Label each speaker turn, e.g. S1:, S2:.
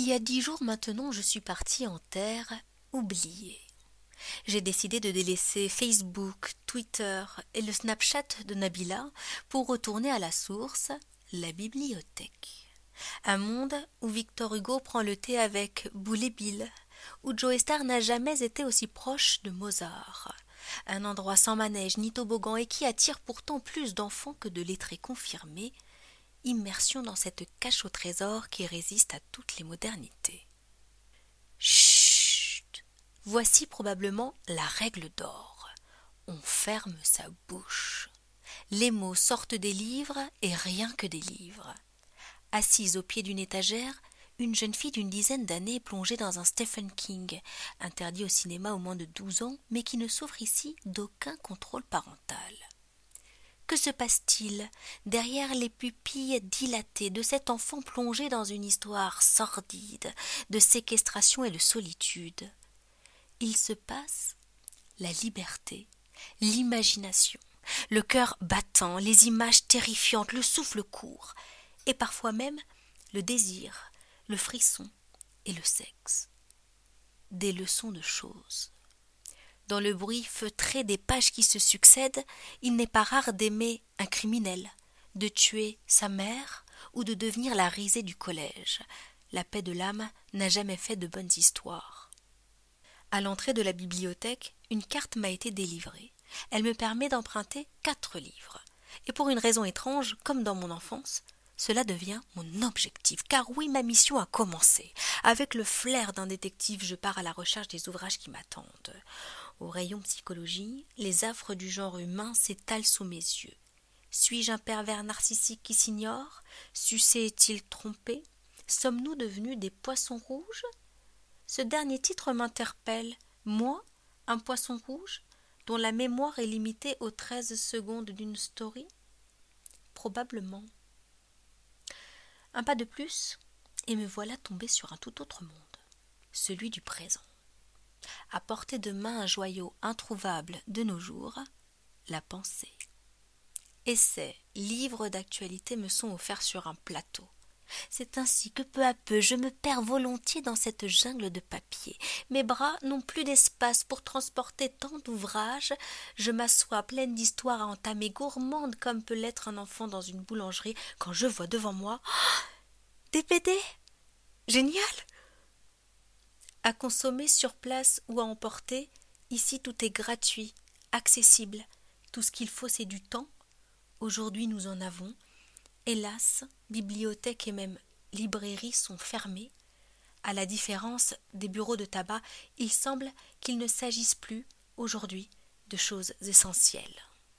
S1: Il y a dix jours maintenant, je suis partie en terre oubliée. J'ai décidé de délaisser Facebook, Twitter et le Snapchat de Nabila pour retourner à la source, la bibliothèque. Un monde où Victor Hugo prend le thé avec Boulet Bill, où Joe Star n'a jamais été aussi proche de Mozart. Un endroit sans manège ni toboggan et qui attire pourtant plus d'enfants que de lettrés confirmés. Immersion dans cette cache au trésor qui résiste à toutes les modernités. Chut Voici probablement la règle d'or. On ferme sa bouche. Les mots sortent des livres et rien que des livres. Assise au pied d'une étagère, une jeune fille d'une dizaine d'années plongée dans un Stephen King, interdit au cinéma au moins de douze ans, mais qui ne souffre ici d'aucun contrôle parental. Que se passe-t-il derrière les pupilles dilatées de cet enfant plongé dans une histoire sordide de séquestration et de solitude? Il se passe la liberté, l'imagination, le cœur battant, les images terrifiantes, le souffle court, et parfois même le désir, le frisson et le sexe. Des leçons de choses. Dans le bruit feutré des pages qui se succèdent, il n'est pas rare d'aimer un criminel, de tuer sa mère ou de devenir la risée du collège. La paix de l'âme n'a jamais fait de bonnes histoires. À l'entrée de la bibliothèque, une carte m'a été délivrée. Elle me permet d'emprunter quatre livres. Et pour une raison étrange, comme dans mon enfance, cela devient mon objectif, car oui, ma mission a commencé. Avec le flair d'un détective, je pars à la recherche des ouvrages qui m'attendent. Au rayon psychologie, les affres du genre humain s'étalent sous mes yeux. Suis-je un pervers narcissique qui s'ignore? Sucé est-il trompé? Sommes-nous devenus des poissons rouges? Ce dernier titre m'interpelle. Moi, un poisson rouge, dont la mémoire est limitée aux treize secondes d'une story? Probablement. Un pas de plus, et me voilà tombé sur un tout autre monde, celui du présent. À portée de main un joyau introuvable de nos jours, la pensée. Essais, livres d'actualité me sont offerts sur un plateau. C'est ainsi que peu à peu je me perds volontiers dans cette jungle de papier. Mes bras n'ont plus d'espace pour transporter tant d'ouvrages. Je m'assois pleine d'histoires à entamer, gourmande comme peut l'être un enfant dans une boulangerie, quand je vois devant moi des BD Génial À consommer sur place ou à emporter, ici tout est gratuit, accessible. Tout ce qu'il faut, c'est du temps. Aujourd'hui, nous en avons. Hélas, bibliothèques et même librairies sont fermées. À la différence des bureaux de tabac, il semble qu'il ne s'agisse plus, aujourd'hui, de choses essentielles.